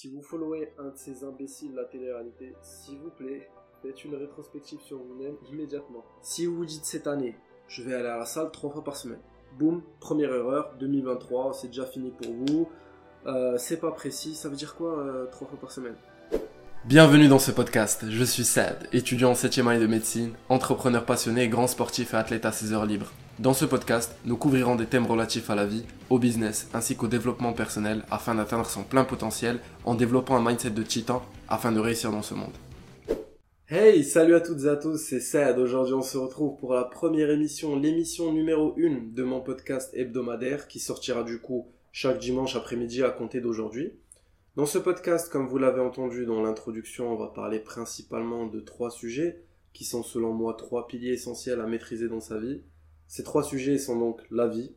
Si vous followez un de ces imbéciles la télé-réalité, s'il vous plaît, faites une rétrospective sur vous-même immédiatement. Si vous vous dites cette année, je vais aller à la salle trois fois par semaine. Boum, première erreur, 2023, c'est déjà fini pour vous. Euh, c'est pas précis, ça veut dire quoi euh, trois fois par semaine? Bienvenue dans ce podcast, je suis Sad, étudiant en 7ème année de médecine, entrepreneur passionné, grand sportif et athlète à ses heures libres. Dans ce podcast, nous couvrirons des thèmes relatifs à la vie, au business ainsi qu'au développement personnel afin d'atteindre son plein potentiel en développant un mindset de titan afin de réussir dans ce monde. Hey, salut à toutes et à tous, c'est Sad. Aujourd'hui, on se retrouve pour la première émission, l'émission numéro 1 de mon podcast hebdomadaire qui sortira du coup chaque dimanche après-midi à compter d'aujourd'hui. Dans ce podcast, comme vous l'avez entendu dans l'introduction, on va parler principalement de trois sujets qui sont selon moi trois piliers essentiels à maîtriser dans sa vie. Ces trois sujets sont donc la vie,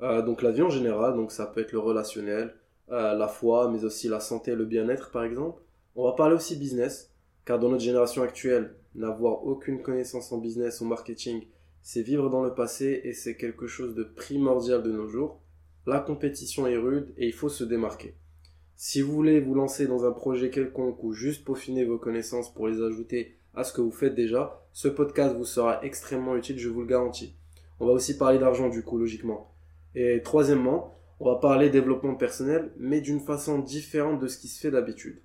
euh, donc la vie en général, donc ça peut être le relationnel, euh, la foi, mais aussi la santé le bien-être par exemple. On va parler aussi business, car dans notre génération actuelle, n'avoir aucune connaissance en business ou marketing, c'est vivre dans le passé et c'est quelque chose de primordial de nos jours. La compétition est rude et il faut se démarquer. Si vous voulez vous lancer dans un projet quelconque ou juste peaufiner vos connaissances pour les ajouter à ce que vous faites déjà, ce podcast vous sera extrêmement utile, je vous le garantis. On va aussi parler d'argent du coup, logiquement. Et troisièmement, on va parler développement personnel, mais d'une façon différente de ce qui se fait d'habitude.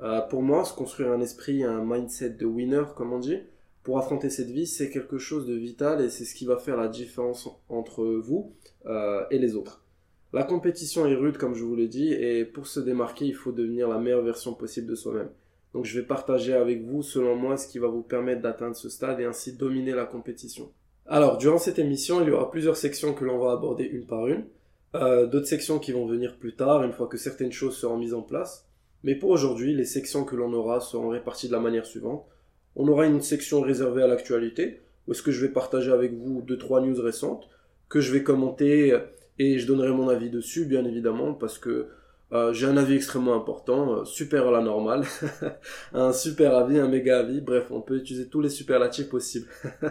Euh, pour moi, se construire un esprit, un mindset de winner, comme on dit, pour affronter cette vie, c'est quelque chose de vital et c'est ce qui va faire la différence entre vous euh, et les autres. La compétition est rude, comme je vous l'ai dit, et pour se démarquer, il faut devenir la meilleure version possible de soi-même. Donc je vais partager avec vous, selon moi, ce qui va vous permettre d'atteindre ce stade et ainsi dominer la compétition. Alors, durant cette émission, il y aura plusieurs sections que l'on va aborder une par une. Euh, D'autres sections qui vont venir plus tard, une fois que certaines choses seront mises en place. Mais pour aujourd'hui, les sections que l'on aura seront réparties de la manière suivante. On aura une section réservée à l'actualité, où est-ce que je vais partager avec vous deux trois news récentes que je vais commenter et je donnerai mon avis dessus, bien évidemment, parce que euh, j'ai un avis extrêmement important, euh, super à la normale, un super avis, un méga avis, bref, on peut utiliser tous les superlatifs possibles.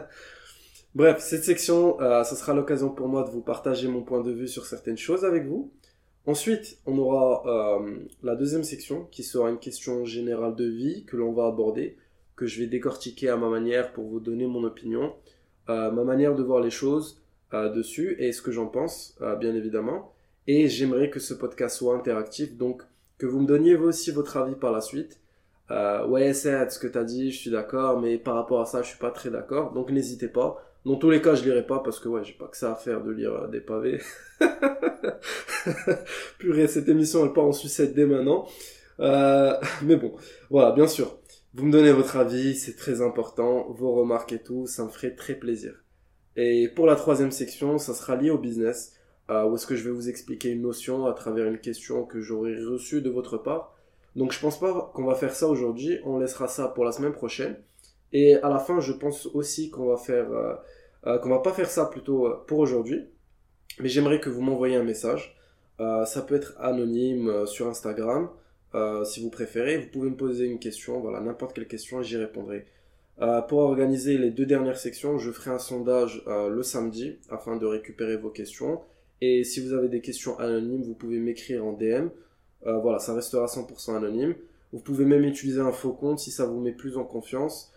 bref, cette section, euh, ce sera l'occasion pour moi de vous partager mon point de vue sur certaines choses avec vous. Ensuite, on aura euh, la deuxième section qui sera une question générale de vie que l'on va aborder, que je vais décortiquer à ma manière pour vous donner mon opinion, ma manière de voir les choses, euh, dessus et ce que j'en pense, euh, bien évidemment. Et j'aimerais que ce podcast soit interactif, donc que vous me donniez vous aussi votre avis par la suite. Euh, ouais, c'est ce que tu as dit, je suis d'accord, mais par rapport à ça, je suis pas très d'accord. Donc n'hésitez pas. Dans tous les cas, je lirai pas parce que ouais, j'ai pas que ça à faire de lire des pavés. Purée, cette émission elle part en sucette dès maintenant. mais bon, voilà, bien sûr. Vous me donnez votre avis, c'est très important, vos remarques et tout, ça me ferait très plaisir. Et pour la troisième section, ça sera lié au business, euh, où est-ce que je vais vous expliquer une notion à travers une question que j'aurai reçue de votre part. Donc je pense pas qu'on va faire ça aujourd'hui, on laissera ça pour la semaine prochaine. Et à la fin, je pense aussi qu'on va faire, euh, euh, qu'on va pas faire ça plutôt euh, pour aujourd'hui, mais j'aimerais que vous m'envoyiez un message. Ça peut être anonyme sur Instagram, si vous préférez. Vous pouvez me poser une question, voilà, n'importe quelle question, et j'y répondrai. Pour organiser les deux dernières sections, je ferai un sondage le samedi afin de récupérer vos questions. Et si vous avez des questions anonymes, vous pouvez m'écrire en DM. Voilà, ça restera 100% anonyme. Vous pouvez même utiliser un faux compte si ça vous met plus en confiance.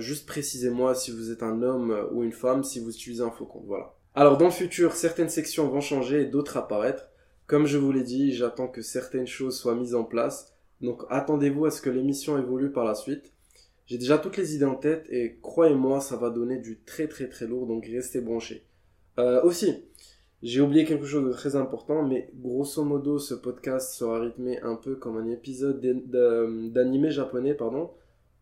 Juste précisez-moi si vous êtes un homme ou une femme si vous utilisez un faux compte. Voilà. Alors dans le futur, certaines sections vont changer et d'autres apparaître. Comme je vous l'ai dit, j'attends que certaines choses soient mises en place. Donc attendez-vous à ce que l'émission évolue par la suite. J'ai déjà toutes les idées en tête et croyez-moi, ça va donner du très très très lourd, donc restez branchés. Euh, aussi, j'ai oublié quelque chose de très important, mais grosso modo, ce podcast sera rythmé un peu comme un épisode d'animé japonais, pardon.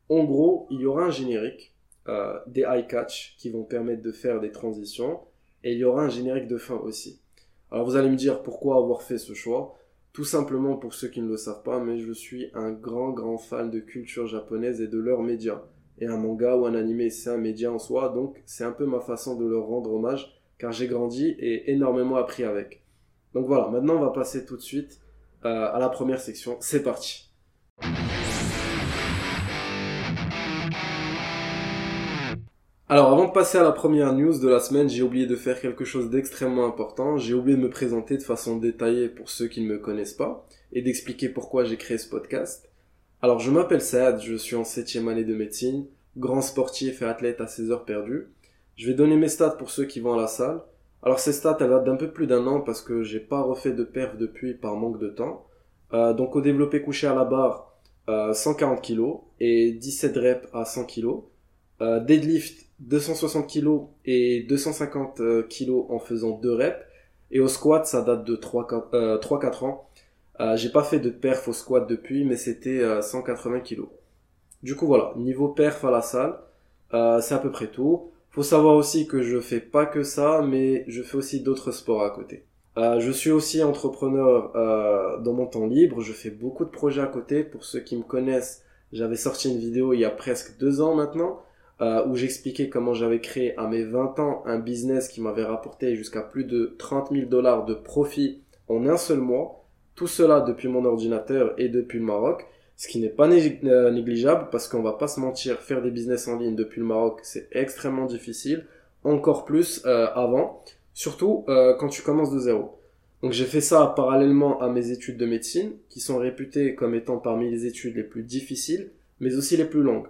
En gros, il y aura un générique, euh, des high catch qui vont permettre de faire des transitions, et il y aura un générique de fin aussi. Alors vous allez me dire pourquoi avoir fait ce choix. Tout simplement pour ceux qui ne le savent pas, mais je suis un grand grand fan de culture japonaise et de leurs médias. Et un manga ou un animé, c'est un média en soi, donc c'est un peu ma façon de leur rendre hommage, car j'ai grandi et énormément appris avec. Donc voilà, maintenant on va passer tout de suite euh, à la première section. C'est parti. Alors avant de passer à la première news de la semaine, j'ai oublié de faire quelque chose d'extrêmement important. J'ai oublié de me présenter de façon détaillée pour ceux qui ne me connaissent pas et d'expliquer pourquoi j'ai créé ce podcast. Alors je m'appelle Saad, je suis en septième année de médecine, grand sportif et athlète à ses heures perdues. Je vais donner mes stats pour ceux qui vont à la salle. Alors ces stats elles datent d'un peu plus d'un an parce que j'ai pas refait de perf depuis par manque de temps. Euh, donc au développé couché à la barre, 140 kg et 17 reps à 100 kg. Euh, deadlift 260 kg et 250 kg en faisant 2 reps. Et au squat, ça date de 3-4 euh, ans. Euh, j'ai pas fait de perf au squat depuis, mais c'était 180 kg. Du coup, voilà, niveau perf à la salle, c'est à peu près tout. Faut savoir aussi que je fais pas que ça, mais je fais aussi d'autres sports à côté. je suis aussi entrepreneur dans mon temps libre. Je fais beaucoup de projets à côté. Pour ceux qui me connaissent, j'avais sorti une vidéo il y a presque deux ans maintenant euh, où j'expliquais comment j'avais créé à mes 20 ans un business qui m'avait rapporté jusqu'à plus de 30 000 dollars de profit en un seul mois. Tout cela depuis mon ordinateur et depuis le Maroc. Ce qui n'est pas euh, négligeable parce qu'on va pas se mentir, faire des business en ligne depuis le Maroc, c'est extrêmement difficile. Encore plus euh, avant. Surtout euh, quand tu commences de zéro. Donc j'ai fait ça parallèlement à mes études de médecine, qui sont réputées comme étant parmi les études les plus difficiles, mais aussi les plus longues.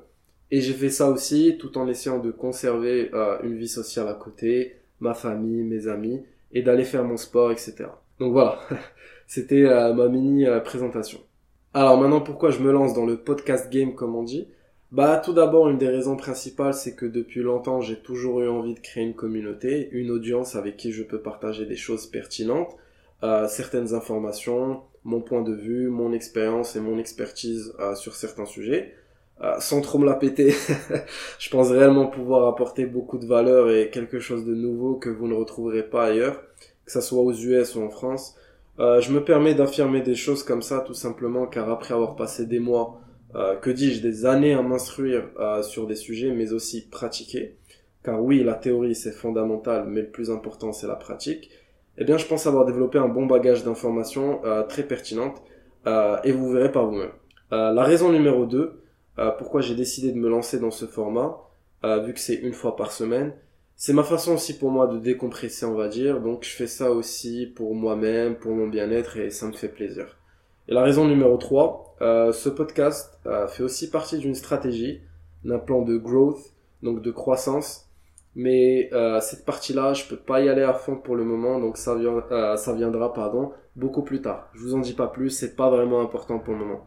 Et j'ai fait ça aussi tout en essayant de conserver euh, une vie sociale à côté, ma famille, mes amis, et d'aller faire mon sport, etc. Donc voilà, c'était euh, ma mini euh, présentation. Alors maintenant, pourquoi je me lance dans le podcast game, comme on dit? Bah tout d'abord, une des raisons principales, c'est que depuis longtemps, j'ai toujours eu envie de créer une communauté, une audience avec qui je peux partager des choses pertinentes, certaines informations, mon point de vue, mon expérience et mon expertise sur certains sujets. Euh, sans trop me la péter, je pense réellement pouvoir apporter beaucoup de valeur et quelque chose de nouveau que vous ne retrouverez pas ailleurs, que ça soit aux US ou en France. Euh, je me permets d'affirmer des choses comme ça tout simplement car après avoir passé des mois, euh, que dis-je, des années à m'instruire sur des sujets mais aussi pratiquer, car oui, la théorie c'est fondamental mais le plus important c'est la pratique, eh bien je pense avoir développé un bon bagage d'informations très pertinentes et vous verrez par vous-même. la raison numéro 2, euh, pourquoi j'ai décidé de me lancer dans ce format, euh, vu que c'est une fois par semaine. C'est ma façon aussi pour moi de décompresser, on va dire. Donc je fais ça aussi pour moi-même, pour mon bien-être et ça me fait plaisir. Et la raison numéro 3, euh, ce podcast fait aussi partie d'une stratégie, d'un plan de growth, donc de croissance. Mais cette partie-là, je peux pas y aller à fond pour le moment, donc ça, ça viendra pardon, beaucoup plus tard. Je vous en dis pas plus, c'est pas vraiment important pour le moment.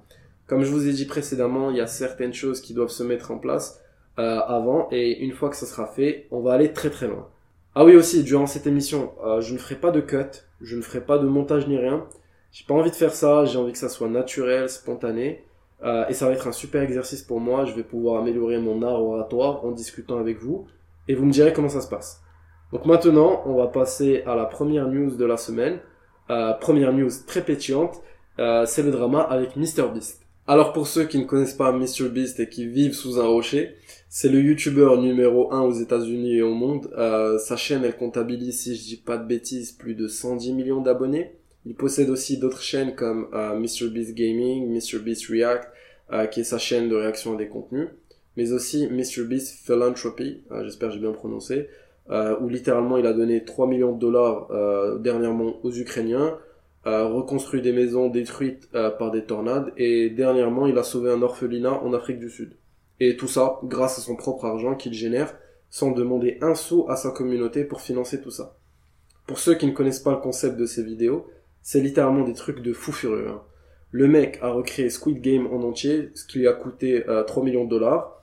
Comme je vous ai dit précédemment, il y a certaines choses qui doivent se mettre en place euh, avant et une fois que ça sera fait, on va aller très très loin. Ah oui aussi, durant cette émission, euh, je ne ferai pas de cut, je ne ferai pas de montage ni rien. J'ai pas envie de faire ça, j'ai envie que ça soit naturel, spontané. Euh, et ça va être un super exercice pour moi, je vais pouvoir améliorer mon art oratoire en discutant avec vous. Et vous me direz comment ça se passe. Donc maintenant, on va passer à la première news de la semaine. première news très pétillante, c'est le drama avec MrBeast. Alors pour ceux qui ne connaissent pas MrBeast et qui vivent sous un rocher, c'est le YouTuber numéro 1 aux États-Unis et au monde. Euh, sa chaîne, elle comptabilise, si je dis pas de bêtises, plus de 110 millions d'abonnés. Il possède aussi d'autres chaînes comme euh, MrBeast Gaming, MrBeast React, euh, qui est sa chaîne de réaction à des contenus, mais aussi MrBeast Philanthropy, euh, j'espère que j'ai bien prononcé, euh, où littéralement il a donné 3 millions de dollars dernièrement aux Ukrainiens, reconstruit des maisons détruites euh, par des tornades et dernièrement il a sauvé un orphelinat en Afrique du Sud. Et tout ça grâce à son propre argent qu'il génère sans demander un sou à sa communauté pour financer tout ça. Pour ceux qui ne connaissent pas le concept de ces vidéos, c'est littéralement des trucs de fou furieux. Hein. Le mec a recréé Squid Game en entier, ce qui lui a coûté 3 euh, millions de dollars.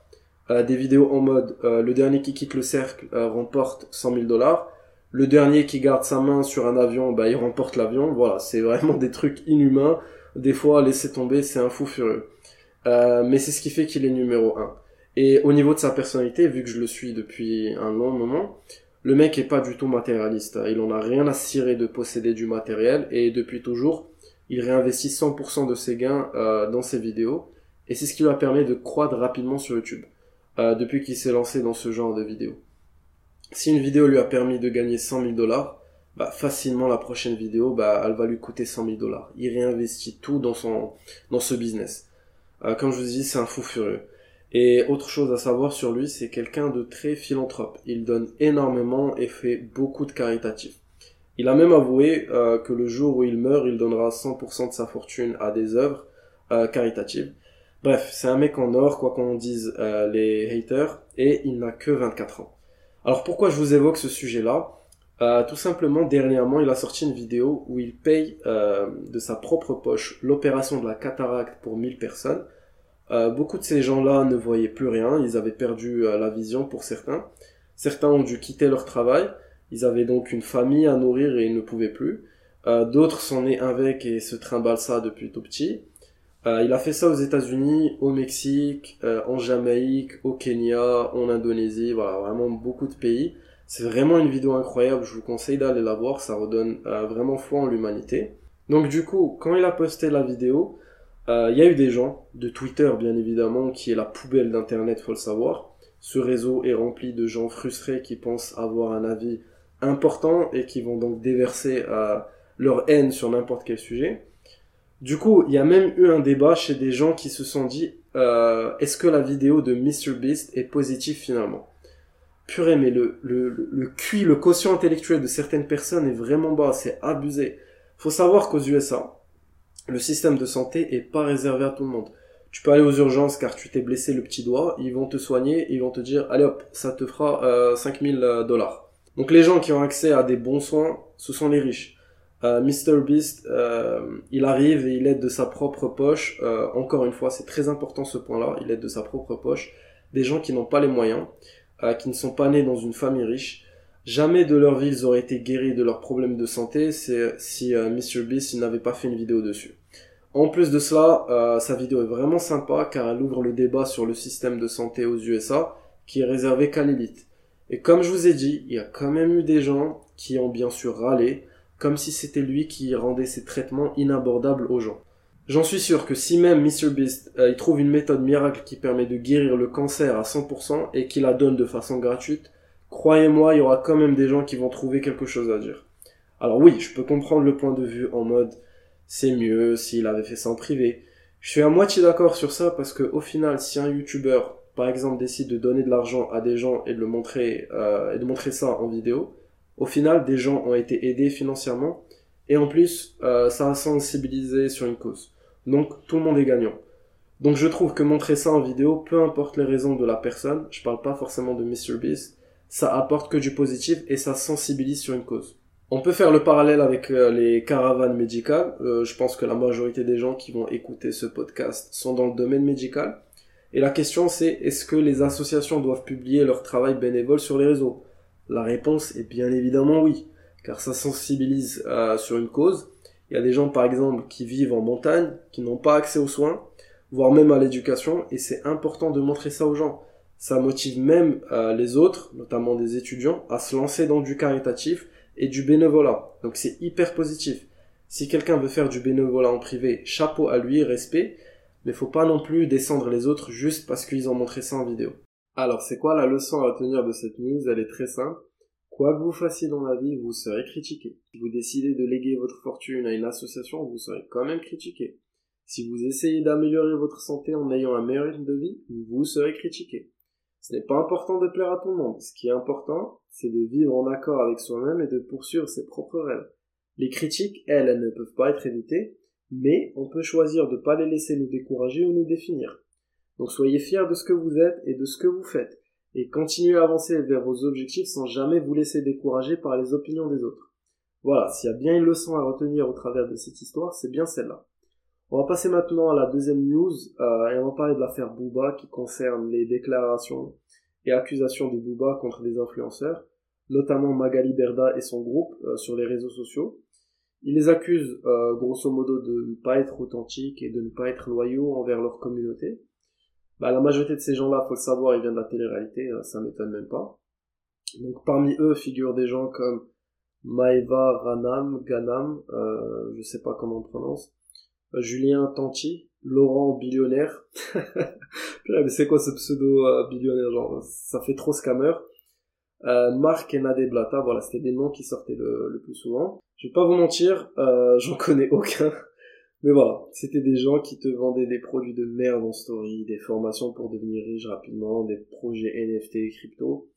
Euh, des vidéos en mode le dernier qui quitte le cercle remporte 100 000 dollars le dernier qui garde sa main sur un avion, bah, il remporte l'avion. Voilà, c'est vraiment des trucs inhumains. Des fois, laisser tomber, c'est un fou furieux. Euh, mais c'est ce qui fait qu'il est numéro 1. Et au niveau de sa personnalité, vu que je le suis depuis un long moment, le mec est pas du tout matérialiste. Il en a rien à cirer de posséder du matériel et depuis toujours, il réinvestit 100% de ses gains euh, dans ses vidéos et c'est ce qui lui a permis de croître rapidement sur YouTube euh, depuis qu'il s'est lancé dans ce genre de vidéos. Si une vidéo lui a permis de gagner 100 000 dollars, bah, facilement la prochaine vidéo, bah, elle va lui coûter 100 000 dollars. Il réinvestit tout dans son, dans ce business. Euh, comme je vous dis, c'est un fou furieux. Et autre chose à savoir sur lui, c'est quelqu'un de très philanthrope. Il donne énormément et fait beaucoup de caritatifs. Il a même avoué euh, que le jour où il meurt, il donnera 100% de sa fortune à des œuvres euh, caritatives. Bref, c'est un mec en or, quoi qu'on dise euh, les haters, et il n'a que 24 ans. Alors pourquoi je vous évoque ce sujet-là? Tout simplement, dernièrement, il a sorti une vidéo où il paye de sa propre poche l'opération de la cataracte pour 1000 personnes euh, beaucoup de ces gens-là ne voyaient plus rien, ils avaient perdu euh, la vision pour certains. Certains ont dû quitter leur travail, ils avaient donc une famille à nourrir et ils ne pouvaient plus. Euh, d'autres sont nés avec et se trimballent ça depuis tout petit. Il a fait ça aux États-Unis, au Mexique, en Jamaïque, au Kenya, en Indonésie, voilà, vraiment beaucoup de pays. C'est vraiment une vidéo incroyable, je vous conseille d'aller la voir, ça redonne vraiment foi en l'humanité. Donc du coup, quand il a posté la vidéo, il euh, y a eu des gens, de Twitter bien évidemment, qui est la poubelle d'Internet, faut le savoir. Ce réseau est rempli de gens frustrés qui pensent avoir un avis important et qui vont donc déverser euh, leur haine sur n'importe quel sujet. Du coup, il y a même eu un débat chez des gens qui se sont dit euh, est-ce que la vidéo de MrBeast est positive finalement? Purée, mais le, le, le QI, le quotient intellectuel de certaines personnes est vraiment bas, c'est abusé. Faut savoir qu'aux USA, le système de santé est pas réservé à tout le monde. Tu peux aller aux urgences car tu t'es blessé le petit doigt, ils vont te soigner, ils vont te dire allez hop, ça te fera euh, 5000 euh, dollars. Donc les gens qui ont accès à des bons soins, ce sont les riches. Euh, Mr Beast, euh, il arrive et il aide de sa propre poche. Euh, encore une fois, c'est très important ce point-là. Il aide de sa propre poche des gens qui n'ont pas les moyens, qui ne sont pas nés dans une famille riche. Jamais de leur vie ils auraient été guéris de leurs problèmes de santé si Mr Beast n'avait pas fait une vidéo dessus. En plus de cela, euh, sa vidéo est vraiment sympa car elle ouvre le débat sur le système de santé aux USA qui est réservé qu'à l'élite. Et comme je vous ai dit, il y a quand même eu des gens qui ont bien sûr râlé, comme si c'était lui qui rendait ses traitements inabordables aux gens. J'en suis sûr que si même MrBeast euh, il trouve une méthode miracle qui permet de guérir le cancer à 100% et qu'il la donne de façon gratuite, croyez-moi, il y aura quand même des gens qui vont trouver quelque chose à dire. Alors oui, je peux comprendre le point de vue en mode c'est mieux s'il avait fait ça en privé. Je suis à moitié d'accord sur ça parce que au final, si un YouTuber, par exemple, décide de donner de l'argent à des gens et de le montrer euh, et de montrer ça en vidéo, au final, des gens ont été aidés financièrement et en plus, euh, ça a sensibilisé sur une cause. Donc tout le monde est gagnant. Donc je trouve que montrer ça en vidéo, peu importe les raisons de la personne, je parle pas forcément de MrBeast, ça apporte que du positif et ça sensibilise sur une cause. On peut faire le parallèle avec euh, les caravanes médicales. Euh, je pense que la majorité des gens qui vont écouter ce podcast sont dans le domaine médical. Et la question c'est est-ce que les associations doivent publier leur travail bénévole sur les réseaux? La réponse est bien évidemment oui, car ça sensibilise euh, sur une cause. Il y a des gens par exemple qui vivent en montagne, qui n'ont pas accès aux soins, voire même à l'éducation, et c'est important de montrer ça aux gens. Ça motive même les autres, notamment des étudiants, à se lancer dans du caritatif et du bénévolat. Donc c'est hyper positif. Si quelqu'un veut faire du bénévolat en privé, chapeau à lui, respect, mais faut pas non plus descendre les autres juste parce qu'ils ont montré ça en vidéo. Alors c'est quoi la leçon à retenir de cette news? Elle est très simple. Quoi que vous fassiez dans la vie, vous serez critiqué. Si vous décidez de léguer votre fortune à une association, vous serez quand même critiqué. Si vous essayez d'améliorer votre santé en ayant un meilleur rythme de vie, vous serez critiqué. Ce n'est pas important de plaire à tout le monde. Ce qui est important, c'est de vivre en accord avec soi-même et de poursuivre ses propres rêves. Les critiques, elles, elles ne peuvent pas être évitées, mais on peut choisir de ne pas les laisser nous décourager ou nous définir. Donc soyez fiers de ce que vous êtes et de ce que vous faites, et continuez à avancer vers vos objectifs sans jamais vous laisser décourager par les opinions des autres. Voilà, s'il y a bien une leçon à retenir au travers de cette histoire, c'est bien celle-là. On va passer maintenant à la deuxième news euh, et on va parler de l'affaire Booba qui concerne les déclarations et accusations de Booba contre des influenceurs, notamment Magali Berda et son groupe euh, sur les réseaux sociaux. Il les accuse euh, grosso modo de ne pas être authentiques et de ne pas être loyaux envers leur communauté. Bah, la majorité de ces gens-là, faut le savoir, ils viennent de la télé-réalité, ça m'étonne même pas. Donc parmi eux figurent des gens comme Maeva Ranam, Ganam, euh, je sais pas comment on prononce, Julien Tanti, Laurent Billionnaire. mais c'est quoi ce pseudo euh, billionnaire genre Ça fait trop scammer. Euh, Marc et Nadé Blata, voilà, c'était des noms qui sortaient le, plus souvent. Je vais pas vous mentir, euh, j'en connais aucun. Mais voilà, c'était des gens qui te vendaient des produits de merde en story, des formations pour devenir riche rapidement, des projets NFT et crypto.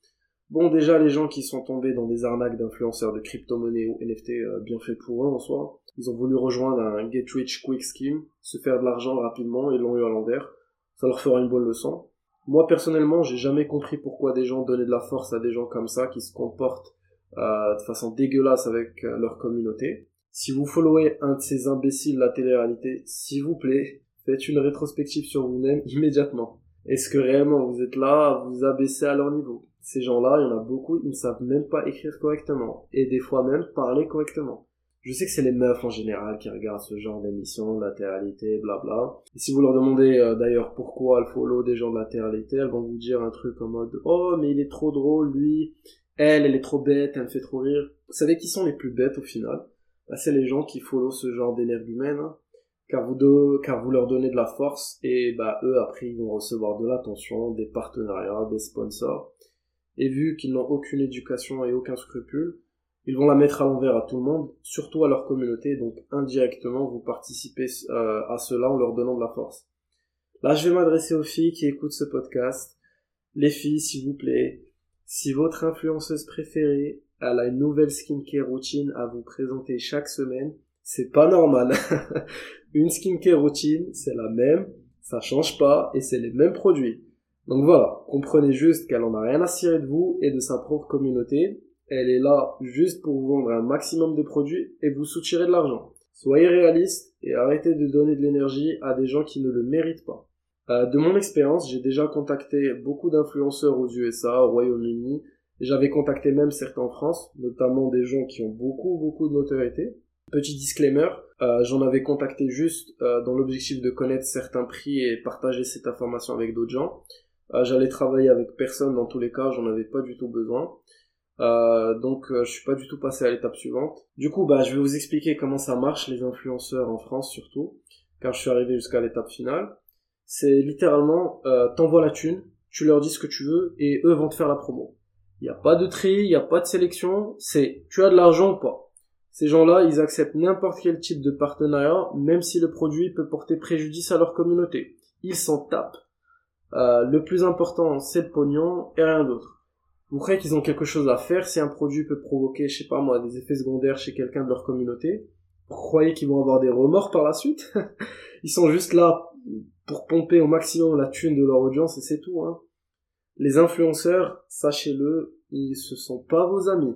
Bon, déjà, les gens qui sont tombés dans des arnaques d'influenceurs de crypto-monnaies ou NFT, euh, bien fait pour eux en soi, ils ont voulu rejoindre un get rich quick scheme, se faire de l'argent rapidement et l'ont eu à l'envers. Ça leur fera une bonne leçon. Moi, personnellement, j'ai jamais compris pourquoi des gens donnaient de la force à des gens comme ça qui se comportent euh, de façon dégueulasse avec euh, leur communauté. Si vous followez un de ces imbéciles de la télé-réalité, s'il vous plaît, faites une rétrospective sur vous-même immédiatement. Est-ce que réellement vous êtes là à vous abaisser à leur niveau? Ces gens-là, il y en a beaucoup, ils ne savent même pas écrire correctement. Et des fois même parler correctement. Je sais que c'est les meufs en général qui regardent ce genre d'émission, la télé-réalité, blabla. Et si vous leur demandez euh, d'ailleurs pourquoi elles follow des gens de la télé-réalité, elles vont vous dire un truc en mode « Oh, mais il est trop drôle, lui. Elle, elle est trop bête, elle me fait trop rire. » Vous savez qui sont les plus bêtes au final? Bah, c'est les gens qui follow ce genre d'énergumène, hein, car vous car vous leur donnez de la force et bah eux après ils vont recevoir de l'attention, des partenariats, des sponsors. Et vu qu'ils n'ont aucune éducation et aucun scrupule, ils vont la mettre à l'envers à tout le monde, surtout à leur communauté, donc indirectement vous participez euh, à cela en leur donnant de la force. Là je vais m'adresser aux filles qui écoutent ce podcast. Les filles, s'il vous plaît, si votre influenceuse préférée elle a une nouvelle skincare routine à vous présenter chaque semaine. C'est pas normal. une skincare routine, c'est la même, ça change pas et c'est les mêmes produits. Donc voilà, comprenez juste qu'elle en a rien à cirer de vous et de sa propre communauté. Elle est là juste pour vendre un maximum de produits et vous soutirer de l'argent. Soyez réaliste et arrêtez de donner de l'énergie à des gens qui ne le méritent pas. Euh, de mon expérience, j'ai déjà contacté beaucoup d'influenceurs aux USA, au Royaume-Uni, j'avais contacté même certains en France, notamment des gens qui ont beaucoup, beaucoup de notoriété. Petit disclaimer, euh, j'en avais contacté juste euh, dans l'objectif de connaître certains prix et partager cette information avec d'autres gens. Euh, J'allais travailler avec personne dans tous les cas, j'en avais pas du tout besoin. Euh, donc euh, je suis pas du tout passé à l'étape suivante. Du coup, bah je vais vous expliquer comment ça marche les influenceurs en France surtout, car je suis arrivé jusqu'à l'étape finale. C'est littéralement euh, t'envoies la thune, tu leur dis ce que tu veux et eux vont te faire la promo. Il n'y a pas de tri, il n'y a pas de sélection, c'est tu as de l'argent ou pas. Ces gens-là, ils acceptent n'importe quel type de partenariat, même si le produit peut porter préjudice à leur communauté. Ils s'en tapent. Euh, le plus important, c'est le pognon et rien d'autre. Vous croyez qu'ils ont quelque chose à faire si un produit peut provoquer, je sais pas moi, des effets secondaires chez quelqu'un de leur communauté? Vous croyez qu'ils vont avoir des remords par la suite? Ils sont juste là pour pomper au maximum la thune de leur audience et c'est tout. Hein. Les influenceurs, sachez-le, ils ne sont pas vos amis.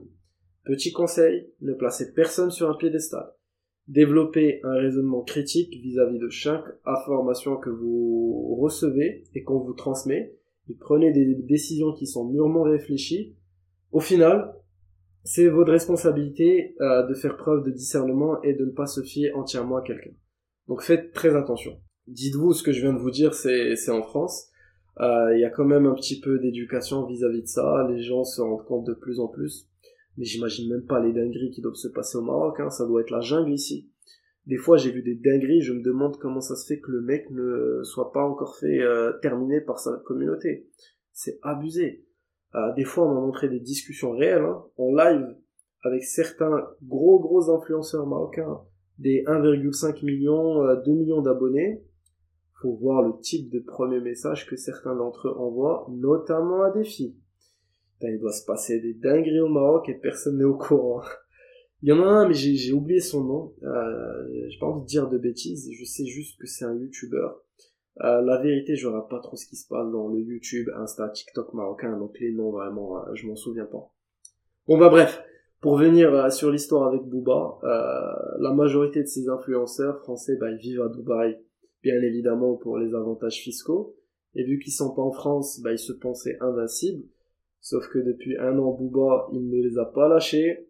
Petit conseil, ne placez personne sur un piédestal. Développez un raisonnement critique vis-à-vis de chaque information que vous recevez et qu'on vous transmet. Et prenez des décisions qui sont mûrement réfléchies. Au final, c'est votre responsabilité euh, de faire preuve de discernement et de ne pas se fier entièrement à quelqu'un. Donc faites très attention. Dites-vous ce que je viens de vous dire, c'est en France. Euh, il y a quand même un petit peu d'éducation vis-à-vis de ça. Les gens se rendent compte de plus en plus. Mais j'imagine même pas les dingueries qui doivent se passer au Maroc. Hein. Ça doit être la jungle ici. Des fois, j'ai vu des dingueries. Je me demande comment ça se fait que le mec ne soit pas encore fait euh, terminer par sa communauté. C'est abusé. Euh, des fois, on m'a montré des discussions réelles hein, en live avec certains gros gros influenceurs marocains, des 1,5 million, 2 millions d'abonnés faut voir le type de premier message que certains d'entre eux envoient, notamment à des filles. il doit se passer des dingueries au Maroc et personne n'est au courant. Il y en a un, mais j'ai oublié son nom. Euh, j'ai pas envie de dire de bêtises. Je sais juste que c'est un YouTuber. Euh, la vérité, je regarde pas trop ce qui se passe dans le YouTube, Insta, TikTok marocain. Donc les noms, vraiment, euh, je m'en souviens pas. Bon bah bref, pour venir euh, sur l'histoire avec Booba, la majorité de ces influenceurs français, bah, ils vivent à Dubaï bien évidemment pour les avantages fiscaux. Et vu qu'ils sont pas en France, bah, ils se pensaient invincibles. Sauf que depuis un an, Booba, il ne les a pas lâchés.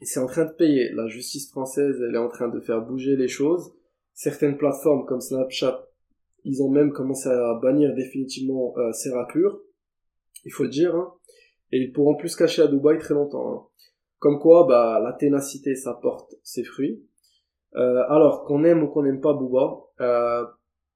Et c'est en train de payer. La justice française, elle est en train de faire bouger les choses. Certaines plateformes comme Snapchat, ils ont même commencé à bannir définitivement euh, ces raclures. Il faut le dire. Hein. Et ils pourront plus se cacher à Dubaï très longtemps. Hein. Comme quoi, bah, la ténacité, ça porte ses fruits. Euh, alors, qu'on aime ou qu'on n'aime pas Booba, euh,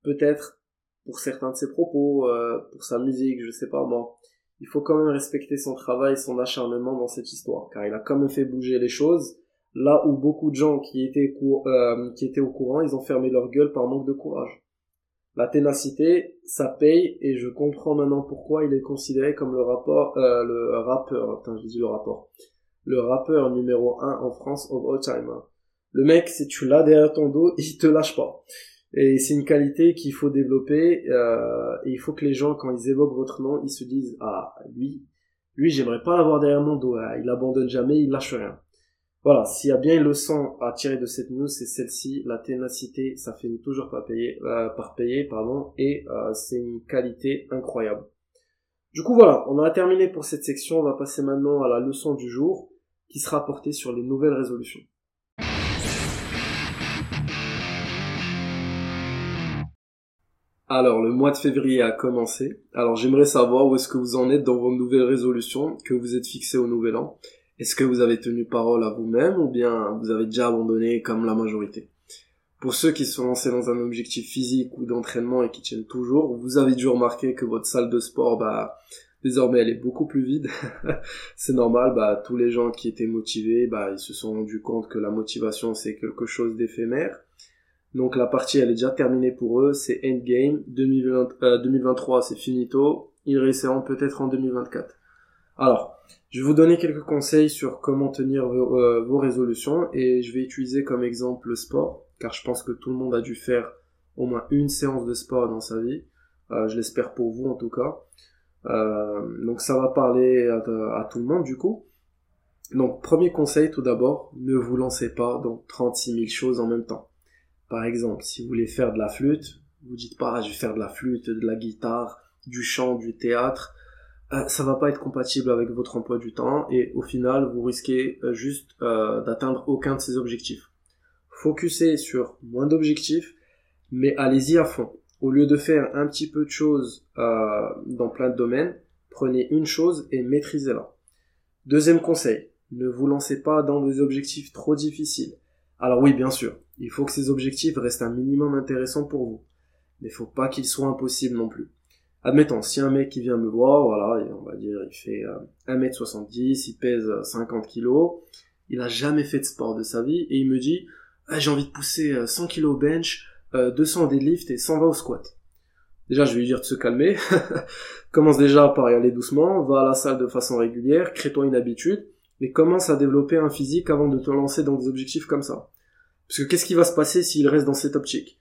peut-être pour certains de ses propos, euh, pour sa musique, je sais pas moi, il faut quand même respecter son travail, son acharnement dans cette histoire, car il a quand même fait bouger les choses, Là où beaucoup de gens qui étaient, euh, qui étaient au courant, ils ont fermé leur gueule par manque de courage. La ténacité, ça paye et je comprends maintenant pourquoi il est considéré comme le rapport, euh, le rappeur, attends, je dis le rapport, le rappeur numéro 1 en France of all time. Le mec, si tu l'as derrière ton dos, il te lâche pas. Et c'est une qualité qu'il faut développer. Euh, et il faut que les gens, quand ils évoquent votre nom, ils se disent ah lui, lui j'aimerais pas l'avoir derrière mon dos. Hein. Il abandonne jamais, il lâche rien. Voilà, s'il y a bien une leçon à tirer de cette news, c'est celle-ci. La ténacité, ça finit toujours par payer, euh, par payer, pardon, et euh, c'est une qualité incroyable. Du coup, voilà, on a terminé pour cette section. On va passer maintenant à la leçon du jour, qui sera portée sur les nouvelles résolutions. Alors, le mois de février a commencé. Alors, j'aimerais savoir où est-ce que vous en êtes dans vos nouvelles résolutions que vous êtes fixées au nouvel an. Est-ce que vous avez tenu parole à vous-même ou bien vous avez déjà abandonné comme la majorité? Pour ceux qui sont lancés dans un objectif physique ou d'entraînement et qui tiennent toujours, vous avez dû remarquer que votre salle de sport, bah, désormais elle est beaucoup plus vide. c'est normal, bah, tous les gens qui étaient motivés, bah, ils se sont rendus compte que la motivation c'est quelque chose d'éphémère. Donc la partie elle est déjà terminée pour eux, c'est endgame, 2023 euh, c'est finito, ils réussiront peut-être en 2024. Alors, je vais vous donner quelques conseils sur comment tenir euh, vos, résolutions et je vais utiliser comme exemple le sport, car je pense que tout le monde a dû faire au moins une séance de sport dans sa vie. Euh, je l'espère pour vous en tout cas. Donc ça va parler à, tout le monde du coup. Donc premier conseil tout d'abord, ne vous lancez pas dans 36 000 choses en même temps. Par exemple, si vous voulez faire de la flûte, vous dites pas ah, je vais faire de la flûte, de la guitare, du chant, du théâtre. Euh, ça va pas être compatible avec votre emploi du temps et au final vous risquez euh, juste euh, d'atteindre aucun de ces objectifs. Focussez sur moins d'objectifs, mais allez-y à fond. Au lieu de faire un petit peu de choses dans plein de domaines, prenez une chose et maîtrisez-la. Deuxième conseil, ne vous lancez pas dans des objectifs trop difficiles. Alors oui, bien sûr, il faut que ces objectifs restent un minimum intéressants pour vous, mais faut pas qu'ils soient impossibles non plus admettons, si un mec qui vient me voir, voilà, on va dire, il fait 1m70, euh, il pèse 50 kg, il a jamais fait de sport de sa vie, et il me dit, ah, j'ai envie de pousser 100 kg au bench, 200 au deadlift et 120 au squat. Déjà, je vais lui dire de se calmer. commence déjà par y aller doucement, va à la salle de façon régulière, crée-toi une habitude, et commence à développer un physique avant de te lancer dans des objectifs comme ça? Parce que qu'est-ce qui va se passer s'il reste dans cette optique?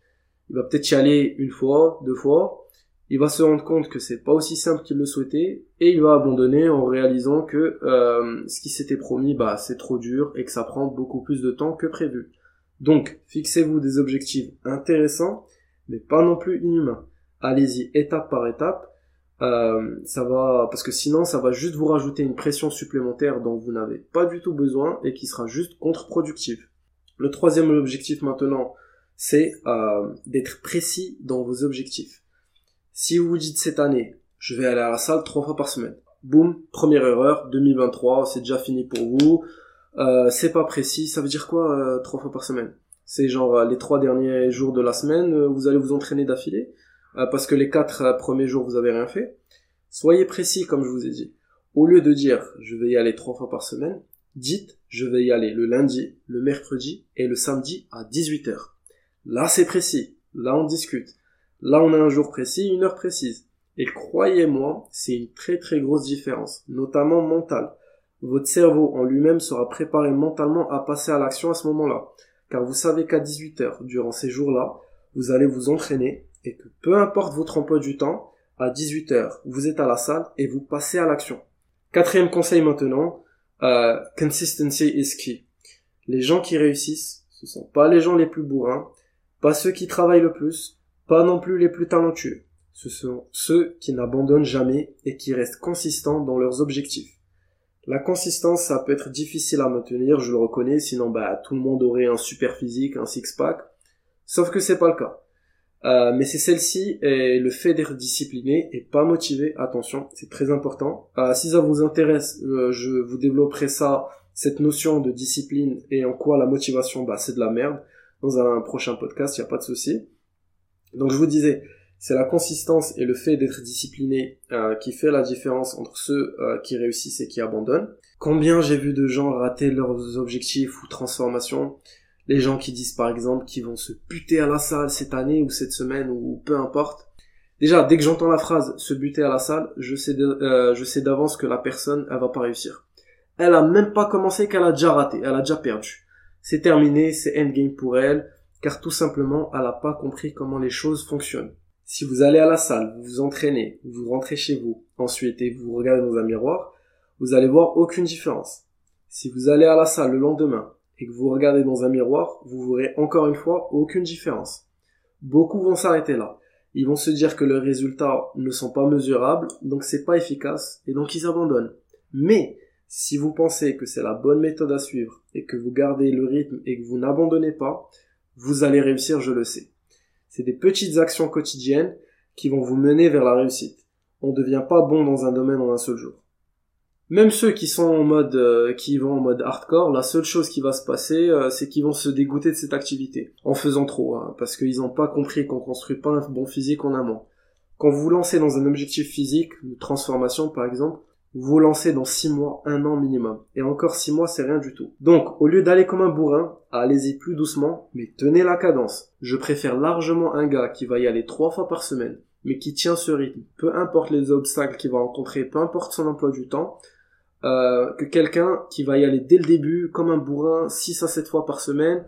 Il va peut-être y aller une fois, deux fois, il va se rendre compte que c'est pas aussi simple qu'il le souhaitait et il va abandonner en réalisant que euh, ce qui s'était promis bah c'est trop dur et que ça prend beaucoup plus de temps que prévu. Donc fixez-vous des objectifs intéressants mais pas non plus inhumains. Allez-y étape par étape. Euh, ça va parce que sinon ça va juste vous rajouter une pression supplémentaire dont vous n'avez pas du tout besoin et qui sera juste contre-productive. Le troisième objectif maintenant c'est euh, d'être précis dans vos objectifs. Si vous vous dites cette année, je vais aller à la salle trois fois par semaine. Boum, première erreur, 2023, c'est déjà fini pour vous. Euh, c'est pas précis, ça veut dire quoi euh, trois fois par semaine? C'est genre euh, les trois derniers jours de la semaine, vous allez vous entraîner d'affilée? Parce que les quatre premiers jours vous avez rien fait. Soyez précis comme je vous ai dit. Au lieu de dire je vais y aller trois fois par semaine, dites je vais y aller le lundi, le mercredi et le samedi à 18h. Là c'est précis, là on discute. Là, on a un jour précis, une heure précise. Et croyez-moi, c'est une très très grosse différence, notamment mentale. Votre cerveau en lui-même sera préparé mentalement à passer à l'action à ce moment-là. Car vous savez qu'à 18h, durant ces jours-là, vous allez vous entraîner et que peu importe votre emploi du temps, à 18h, vous êtes à la salle et vous passez à l'action. Quatrième conseil maintenant, euh, consistency is key. Les gens qui réussissent, ce sont pas les gens les plus bourrins, pas ceux qui travaillent le plus, pas non plus les plus talentueux. Ce sont ceux qui n'abandonnent jamais et qui restent consistants dans leurs objectifs. La consistance, ça peut être difficile à maintenir, je le reconnais, sinon bah tout le monde aurait un super physique, un six-pack. Sauf que c'est pas le cas. Euh, mais c'est celle-ci et le fait d'être discipliné et pas motivé, attention, c'est très important. Euh, si ça vous intéresse, euh, je vous développerai ça, cette notion de discipline et en quoi la motivation, bah c'est de la merde, dans un prochain podcast, il n'y a pas de souci. Donc je vous disais, c'est la consistance et le fait d'être discipliné euh, qui fait la différence entre ceux euh, qui réussissent et qui abandonnent. Combien j'ai vu de gens rater leurs objectifs ou transformations Les gens qui disent par exemple qu'ils vont se buter à la salle cette année ou cette semaine ou peu importe. Déjà, dès que j'entends la phrase se buter à la salle, je sais, euh, je sais d'avance que la personne, elle va pas réussir. Elle a même pas commencé qu'elle a déjà raté, elle a déjà perdu. C'est terminé, c'est endgame pour elle, car tout simplement, elle a pas compris comment les choses fonctionnent. Si vous allez à la salle, vous vous entraînez, vous rentrez chez vous, ensuite et vous regardez dans un miroir, vous allez voir aucune différence. Si vous allez à la salle le lendemain et que vous regardez dans un miroir, vous verrez encore une fois aucune différence. Beaucoup vont s'arrêter là. Ils vont se dire que leurs résultats ne sont pas mesurables, donc c'est pas efficace, et donc ils abandonnent. Mais, si vous pensez que c'est la bonne méthode à suivre, et que vous gardez le rythme et que vous n'abandonnez pas, vous allez réussir, je le sais. C'est des petites actions quotidiennes qui vont vous mener vers la réussite. On ne devient pas bon dans un domaine en un seul jour. Même ceux qui sont en mode, euh, qui vont en mode hardcore, la seule chose qui va se passer, euh, c'est qu'ils vont se dégoûter de cette activité en faisant trop, hein, parce qu'ils n'ont pas compris qu'on construit pas un bon physique en amont. Quand vous vous lancez dans un objectif physique, une transformation par exemple, vous vous lancez dans 6 mois, un an minimum. Et encore 6 mois, c'est rien du tout. Donc, au lieu d'aller comme un bourrin, allez-y plus doucement, mais tenez la cadence. Je préfère largement un gars qui va y aller 3 fois par semaine, mais qui tient ce rythme, peu importe les obstacles qu'il va rencontrer, peu importe son emploi du temps, euh, que quelqu'un qui va y aller dès le début comme un bourrin 6 à 7 fois par semaine,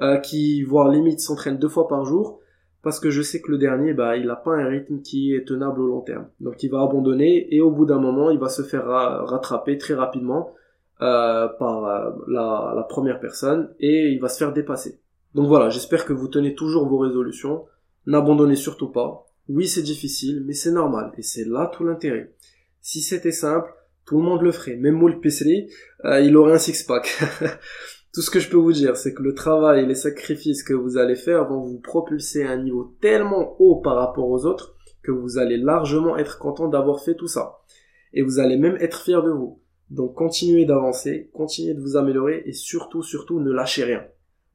euh, qui voire limite s'entraîne deux fois par jour, parce que je sais que le dernier, bah, il n'a pas un rythme qui est tenable au long terme. Donc il va abandonner et au bout d'un moment, il va se faire rattraper très rapidement euh, par euh, la, la première personne et il va se faire dépasser. Donc voilà, j'espère que vous tenez toujours vos résolutions. N'abandonnez surtout pas. Oui, c'est difficile, mais c'est normal et c'est là tout l'intérêt. Si c'était simple, tout le monde le ferait. Même Moul euh, il aurait un six-pack. Tout ce que je peux vous dire, c'est que le travail et les sacrifices que vous allez faire vont vous propulser à un niveau tellement haut par rapport aux autres que vous allez largement être content d'avoir fait tout ça. Et vous allez même être fier de vous. Donc continuez d'avancer, continuez de vous améliorer et surtout, surtout, ne lâchez rien.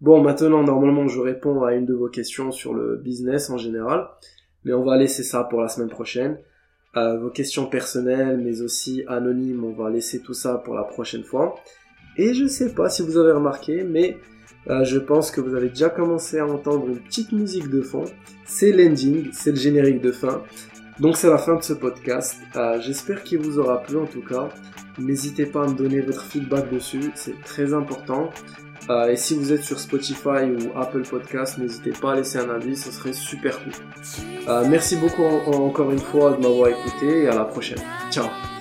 Bon, maintenant, normalement, je réponds à une de vos questions sur le business en général, mais on va laisser ça pour la semaine prochaine vos questions personnelles, mais aussi anonymes. On va laisser tout ça pour la prochaine fois. Et je sais pas si vous avez remarqué, mais euh, je pense que vous avez déjà commencé à entendre une petite musique de fond. C'est l'ending, c'est le générique de fin. Donc c'est la fin de ce podcast. Euh, j'espère qu'il vous aura plu en tout cas. N'hésitez pas à me donner votre feedback dessus, c'est très important. Euh, et si vous êtes sur Spotify ou Apple Podcast, n'hésitez pas à laisser un avis, ce serait super cool. Euh, merci beaucoup encore une fois de m'avoir écouté et à la prochaine. Ciao